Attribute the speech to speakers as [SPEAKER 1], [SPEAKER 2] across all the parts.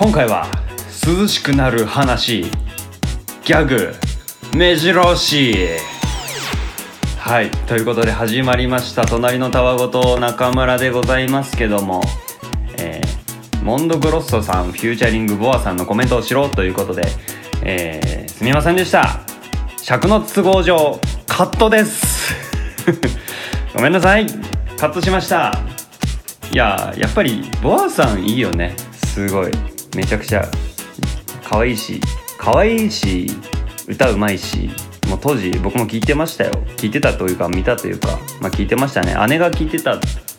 [SPEAKER 1] 今回は涼しくなる話。ギャグ。目白押し。はい。ということで始まりました。隣のたわごと中村でございますけども、えーモンドグロッソさんフューチャリングボアさんのコメントをしろということで、えーすみませんでした。尺の都合上カットです。ごめんなさい。カットしました。いややっぱりボアさんいいよね。すごい。めちゃくちゃ可愛いし可愛いし歌うまいしもう当時僕も聞いてましたよ。聞いてたというか見たというかまあ聞いてましたね。姉が聞いてた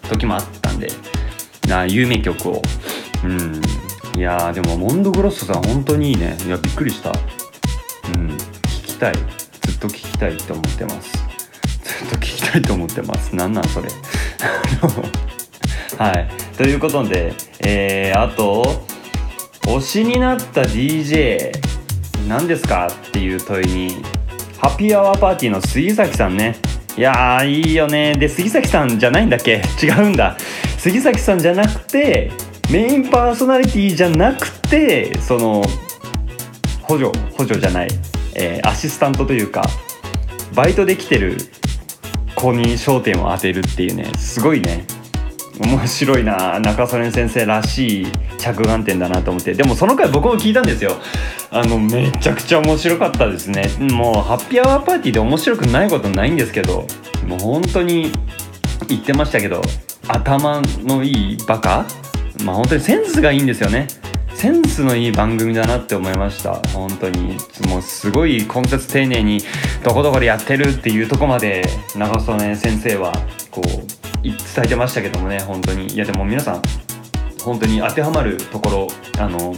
[SPEAKER 1] 時もあったんでな有名曲を。うん。いやーでもモンドグロッソさん本当にいいね。いやびっくりした。うん。聞きたい。ずっと聞きたいって思ってます。ずっと聞きたいと思ってます。なんなんそれ。はい。ということでえー、あと推しになった DJ 何ですか？っていう問いにハッピーアワーパーティーの杉崎さんね。いやーいいよね。で杉崎さんじゃないんだっけ？違うんだ。杉崎さんじゃなくてメインパーソナリティじゃなくてその補助補助じゃない、えーアシスタントというかバイトできてる子に焦点を当てるっていうね。すごいね。面白いな中曽根先生らしい着眼点だなと思って。でもその回僕も聞いたんですよ。あのめちゃくちゃ面白かったですね。もうハッピーアワーパーティーで面白くないことないんですけど。もう本当に言ってましたけど。頭のいいバカ？まあ本当にセンスがいいんですよね。センスのいい番組だなって思いました。本当に。もうすごい根節丁寧にどこどこでやってるっていうとこまで長曽根先生はこう伝えてましたけどもね本当に。いやでも皆さん本当に当てはまるところあの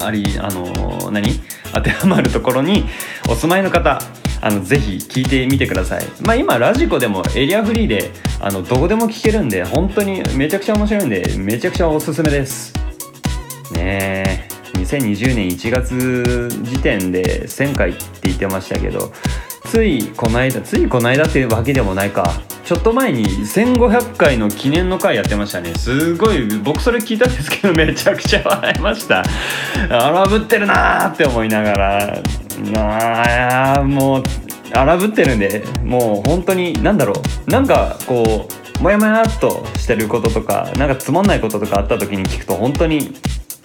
[SPEAKER 1] ありあの何？当てはまるところにお住まいの方あのぜひ聞いてみてください。まあ今ラジコでもエリアフリーであのどこでも聞けるんで本当にめちゃくちゃ面白いんでめちゃくちゃおすすめです。ねえ。2020年1月時点で1000回って言ってましたけどついこの間ついこの間っていうわけでもないか。ちょっと前に1500回の記念の回やってましたね。すごい僕それ聞いたんですけどめちゃくちゃ笑いました。荒ぶってるなーって思いながら。あーもう荒ぶってるんでもう本当に何だろう。なんかこうもやもやっとしてることとかなんかつまんないこととかあった時に聞くと本当に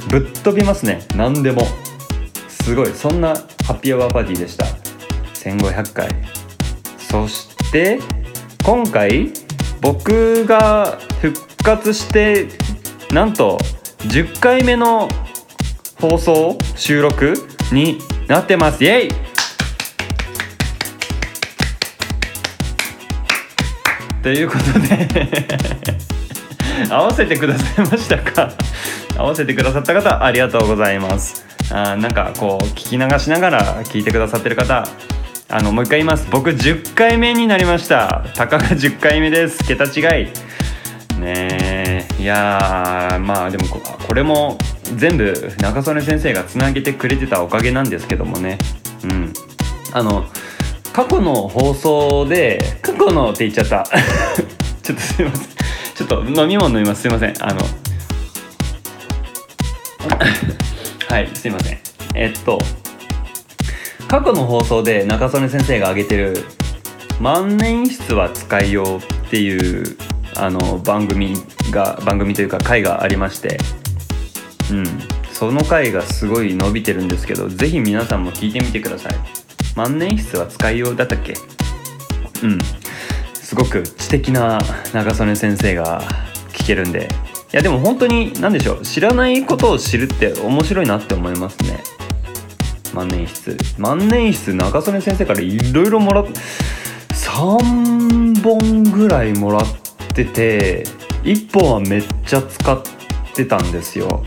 [SPEAKER 1] ぶっ飛びますね。何でも。すごい。そんなハッピーアワーパーティーでした。1500回。そして今回僕が復活してなんと10回目の放送収録になってます。イエイ！ということで 合わせてくださいましたか？合わせてくださった方ありがとうございます。あなんかこう聞き流しながら聞いてくださってる方あのもう一回言います。僕10回目になりました。たかが10回目です。桁違い。ねえ。いやーまあでもここれも全部中曽根先生がつなげてくれてたおかげなんですけどもね。うん。あの過去の放送で過去のって言っちゃった。ちょっとすいません。ちょっと飲み物飲みます。すいません。あのはいすいません。えっと過去の放送で中曽根先生が挙げてる「万年筆は使いよう」っていうあの番組が番組というか回がありましてうん。その回がすごい伸びてるんですけどぜひ皆さんも聞いてみてください。万年筆は使いようだったっけ？うん。すごく知的な中曽根先生が聞けるんで。いやでも本当に何でしょう。知らないことを知るって面白いなって思いますね。万年筆。万年筆中曽根先生からいろいろもらって3本ぐらいもらってて1本はめっちゃ使ってたんですよ。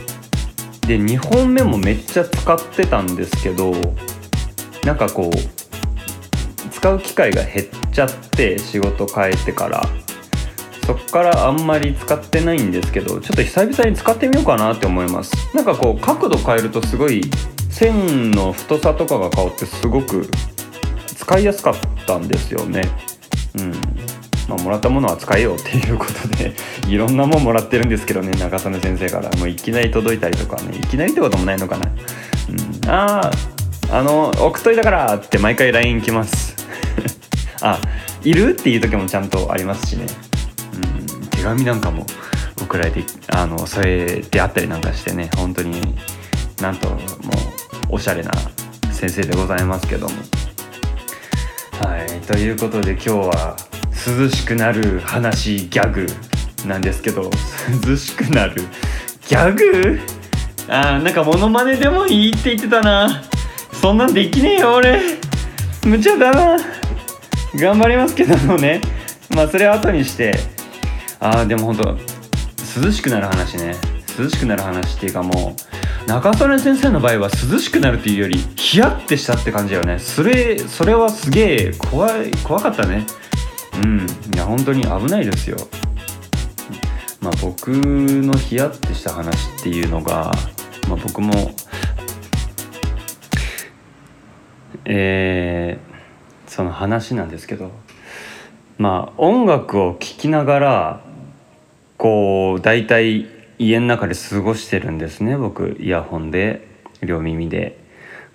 [SPEAKER 1] で2本目もめっちゃ使ってたんですけどなんかこう使う機会が減っちゃって仕事変えてから。そっからあんまり使ってないんですけどちょっと久々に使ってみようかなって思います。なんかこう角度変えるとすごい線の太さとかが変わってすごく使いやすかったんですよね。うん。まあ、もらったものは使えようっていうことで いろんなもんもらってるんですけどね中曽根先生から。もういきなり届いたりとかねいきなりってこともないのかな、うん、あああの送っといたからって毎回 LINE 来ます。あいるっていう時もちゃんとありますしね、うん、手紙なんかも送られてあのそれであったりなんかしてね本当になんともうおしゃれな先生でございますけども。はいということで今日は涼しくなる話ギャグなんですけど涼しくなるギャグ？あーなんかモノマネでもいいって言ってたな。そんなんできねえよ俺。無茶だな。頑張りますけどもね。まあそれは後にして。ああでも本当涼しくなる話ね。涼しくなる話っていうかもう中曽根先生の場合は涼しくなるっていうよりヒヤッてしたって感じだよね。それそれはすげえ怖い怖かったね。うん。いや本当に危ないですよ。まあ僕のヒヤッてした話っていうのが、まあ、僕もえー、その話なんですけどまあ音楽を聴きながらこう大体家の中で過ごしてるんですね僕。イヤホンで両耳で。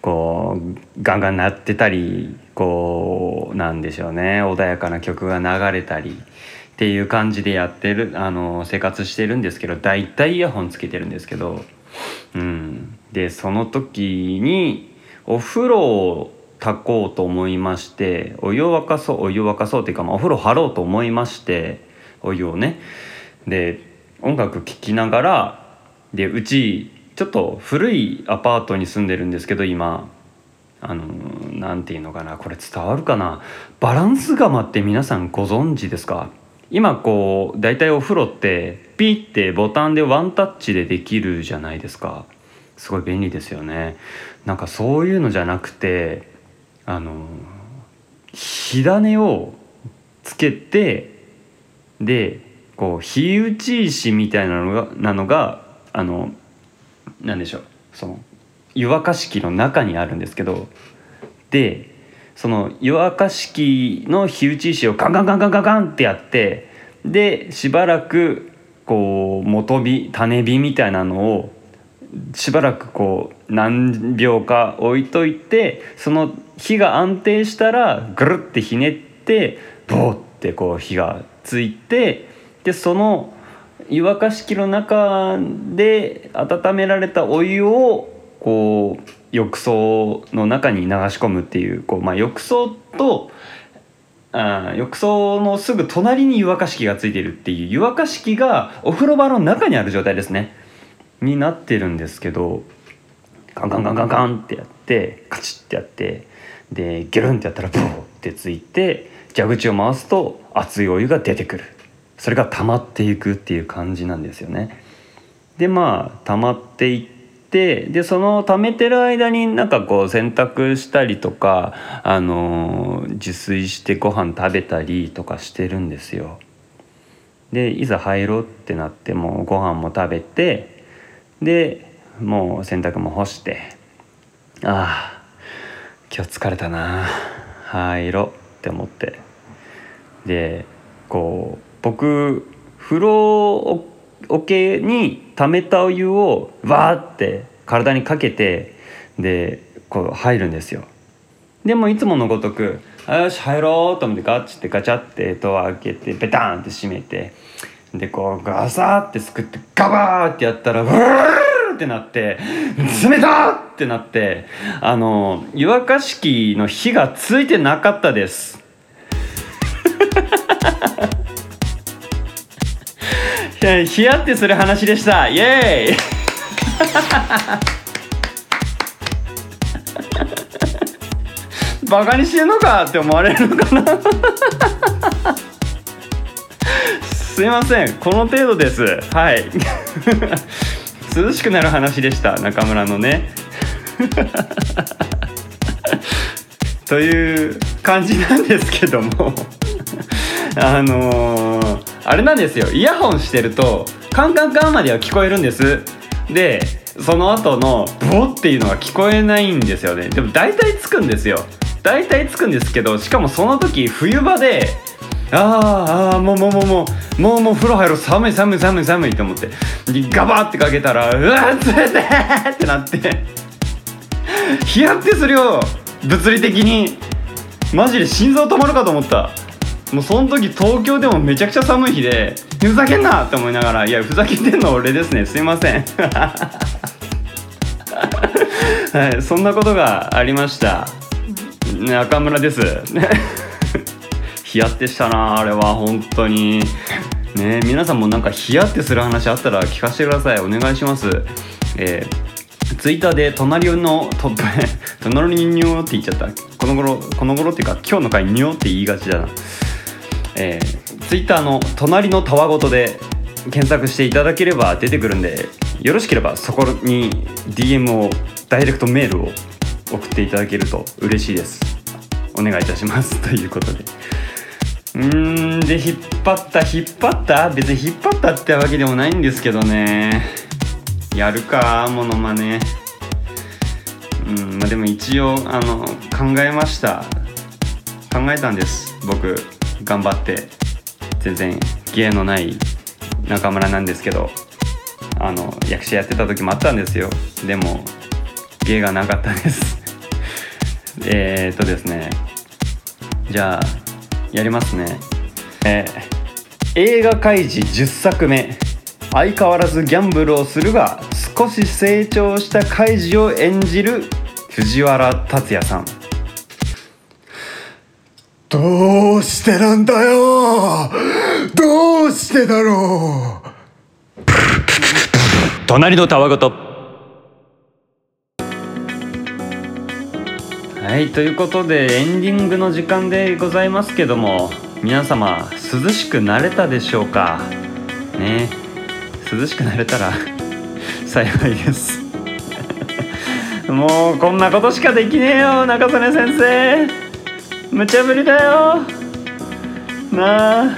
[SPEAKER 1] こうガンガン鳴ってたりこうなんでしょうね。穏やかな曲が流れたりっていう感じでやってるあの生活してるんですけど大体イヤホンつけてるんですけどうん。でその時にお風呂を炊こうと思いましてお湯を沸かそうお湯を沸かそうっていうか、まあ、お風呂張ろうと思いましてお湯をね。で音楽聴きながらでうちちょっと古いアパートに住んでるんですけど今。あの何て言うのかなこれ伝わるかな。バランス釜って皆さんご存知ですか？今こう大体お風呂ってピッてボタンでワンタッチでできるじゃないですか。すごい便利ですよね。なんかそういうのじゃなくてあの火種をつけてでこう火打ち石みたいなのがなのがあのなんでしょう。その湯沸かし器の中にあるんですけどでその湯沸かし器の火打ち石をガンガンガンガンガンガンってやってでしばらくこう元火種火みたいなのをしばらくこう何秒か置いといてその火が安定したらぐるってひねってボーってこう火がついてでその湯沸かし器の中で温められたお湯をこう浴槽の中に流し込むっていうこう、まあ、浴槽とあ浴槽のすぐ隣に湯沸かし器がついてるっていう湯沸かし器がお風呂場の中にある状態ですね。になってるんですけどガンガンガンガンガンってやってカチッてやってでギュルンってやったらブーってついて蛇口を回すと熱いお湯が出てくる。それが溜まっていくっていう感じなんですよね。でまあ溜まっていってでその溜めてる間になんかこう洗濯したりとか、あの、自炊してご飯食べたりとかしてるんですよ。でいざ入ろうってなってもうご飯も食べてでもう洗濯も干してああ今日疲れたな入ろうって思ってでこう僕風呂桶に溜めたお湯をわーって体にかけてでこう入るんですよ。でもいつものごとく「よし入ろう」と思ってガッチってガチャってドア開けてベタンって閉めてでこうガサーってすくってガバーってやったらブーってなって冷たってなってあの湯沸かし器の火がついてなかったですヒヤってする話でした。イエーイ。バカにしてんのかって思われるのかな。すいません。この程度です。はい。涼しくなる話でした。中村のね。という感じなんですけども。あのーあれなんですよ。イヤホンしてるとカンカンカンまでは聞こえるんです。でその後のボっていうのが聞こえないんですよね。でも大体つくんですよ。大体つくんですけどしかもその時冬場であーあーもうもうもうもうもうもう風呂入ろう。寒い寒い寒い寒いって思って。ガバってかけたらうわっつれてーってなって。ヒヤってするよ。物理的に。マジで心臓止まるかと思った。もうその時東京でもめちゃくちゃ寒い日でふざけんなって思いながらいやふざけてんの俺ですね。すいません。はいそんなことがありました。中村です。ヒヤってしたなあれは。本当に。ね皆さんもなんかヒヤってする話あったら聞かせてください。お願いします。えー、ツイッターで隣のトップ 隣にニョーって言っちゃった。この頃この頃っていうか今日の回ニョーって言いがちだな。えー、ツイッターの「隣のたわごと」で検索していただければ出てくるんでよろしければそこに DM をダイレクトメールを送っていただけると嬉しいです。お願いいたします。ということで。うーんで引っ張った引っ張った？別に引っ張ったってわけでもないんですけどね。やるかモノマネ。うんまあでも一応あの考えました。考えたんです僕。頑張って全然芸のない中村なんですけどあの役者やってた時もあったんですよ。でも芸がなかったです。え、っとですね。じゃあやりますね。えー、映画開示10作目。相変わらずギャンブルをするが少し成長したカイジを演じる藤原竜也さん。
[SPEAKER 2] どうしてなんだよ。どうしてだろう。
[SPEAKER 1] 隣のたわごとはいということでエンディングの時間でございますけども皆様涼しくなれたでしょうか？ね。涼しくなれたら 幸いです。もうこんなことしかできねえよ中曽根先生。無茶ぶりだよなあ。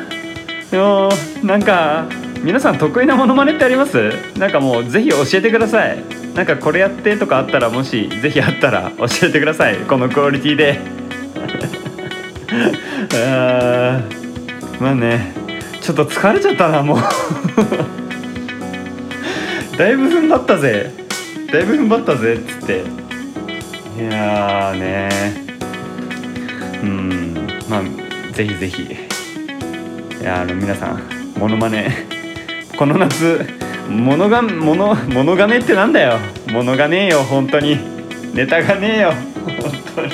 [SPEAKER 1] でもなんか皆さん得意なモノマネってあります？なんかもうぜひ教えてください。なんかこれやってとかあったらもしぜひあったら 教えてください。このクオリティで。あー。まあね。ちょっと疲れちゃったなもう。だいぶ踏ん張ったぜ。だいぶ踏ん張ったぜっつって。いやーね。うん。まあぜひぜひ。あの皆さんモノマネ。この夏モノがモノモノがねってなんだよ。モノがねえよ本当に。ネタがねえよ本当に。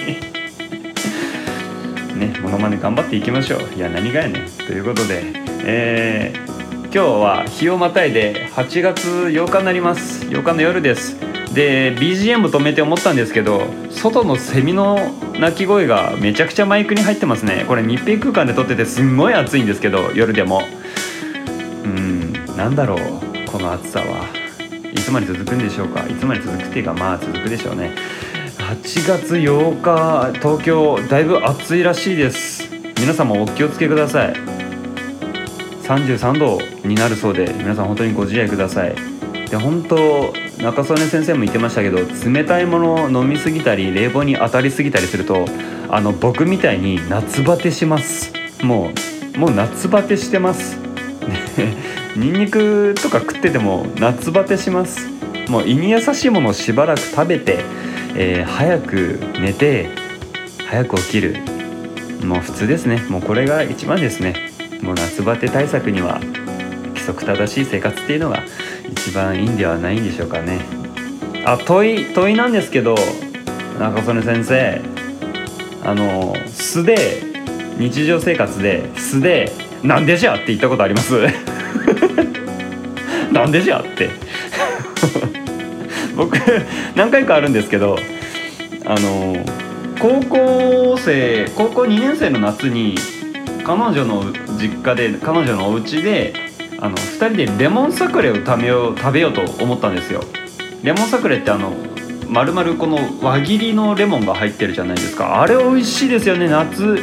[SPEAKER 1] ねモノマネ頑張っていきましょう。いや何がやねん。ということでえー今日は日をまたいで8月8日になります。8日の夜です。で BGM 止めて思ったんですけど外のセミの鳴き声がめちゃくちゃマイクに入ってますね。これ密閉空間で撮っててすんごい暑いんですけど夜でも。うんなんだろうこの暑さは。いつまで続くんでしょうか。いつまで続くっていうかまあ続くでしょうね。8月8日東京だいぶ暑いらしいです。皆さんもお気をつけください。33度になるそうで皆さん本当にご自愛ください。で本当中曽根先生も言ってましたけど冷たいものを飲みすぎたり冷房に当たりすぎたりするとあの僕みたいに夏バテします。もうもう夏バテしてます。ニンニクとか食ってても夏バテします。もう胃に優しいものをしばらく食べて、えー早く寝て早く起きる。もう普通ですね。もうこれが一番ですね。もう夏バテ対策には規則正しい生活っていうのが一番いいんではないんでしょうかね。あ問い問いなんですけど中曽根先生。あの素で日常生活で素で「なんでじゃ?」って言ったことあります？なんでじゃって。僕何回かあるんですけどあの高校生高校2年生の夏に彼女の実家で彼女のお家であの2人でレモンサクレを食べよう食べようと思ったんですよ。レモンサクレってあの丸々この輪切りのレモンが入ってるじゃないですか。あれ美味しいですよね。夏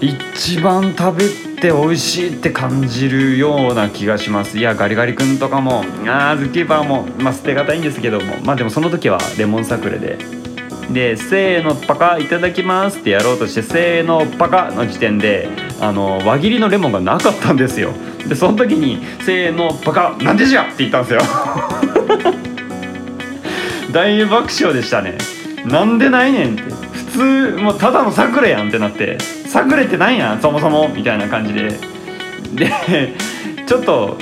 [SPEAKER 1] 一番食べて美味しいって感じるような気がします。いやガリガリ君とかもあーズッキーパーも、まあ、捨てがたいんですけども。まあでもその時はレモンサクレで。で「せーのパカいただきます」ってやろうとして「せーのパカ」の時点であの輪切りのレモンがなかったんですよ。でその時に「せーのバカなんでじゃ!」って言ったんですよ。大爆笑でしたね。なんでないねんって。普通もうただのサクレやんってなって。サクレってなんやそもそも。みたいな感じで。でちょっと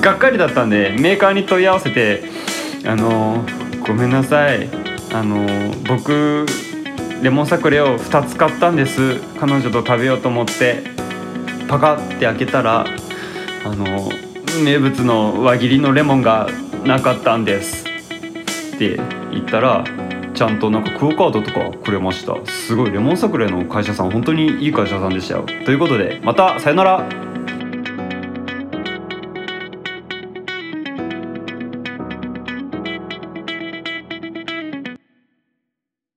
[SPEAKER 1] がっかりだったんでメーカーに問い合わせて「あのごめんなさい。あの僕レモンサクレを2つ買ったんです。彼女と食べようと思って。パカって開けたらあの名物の輪切りのレモンがなかったんですって言ったらちゃんとなんかクオカードとかくれました。すごいレモンサクレの会社さん本当にいい会社さんでしたよ。ということでまたさよなら。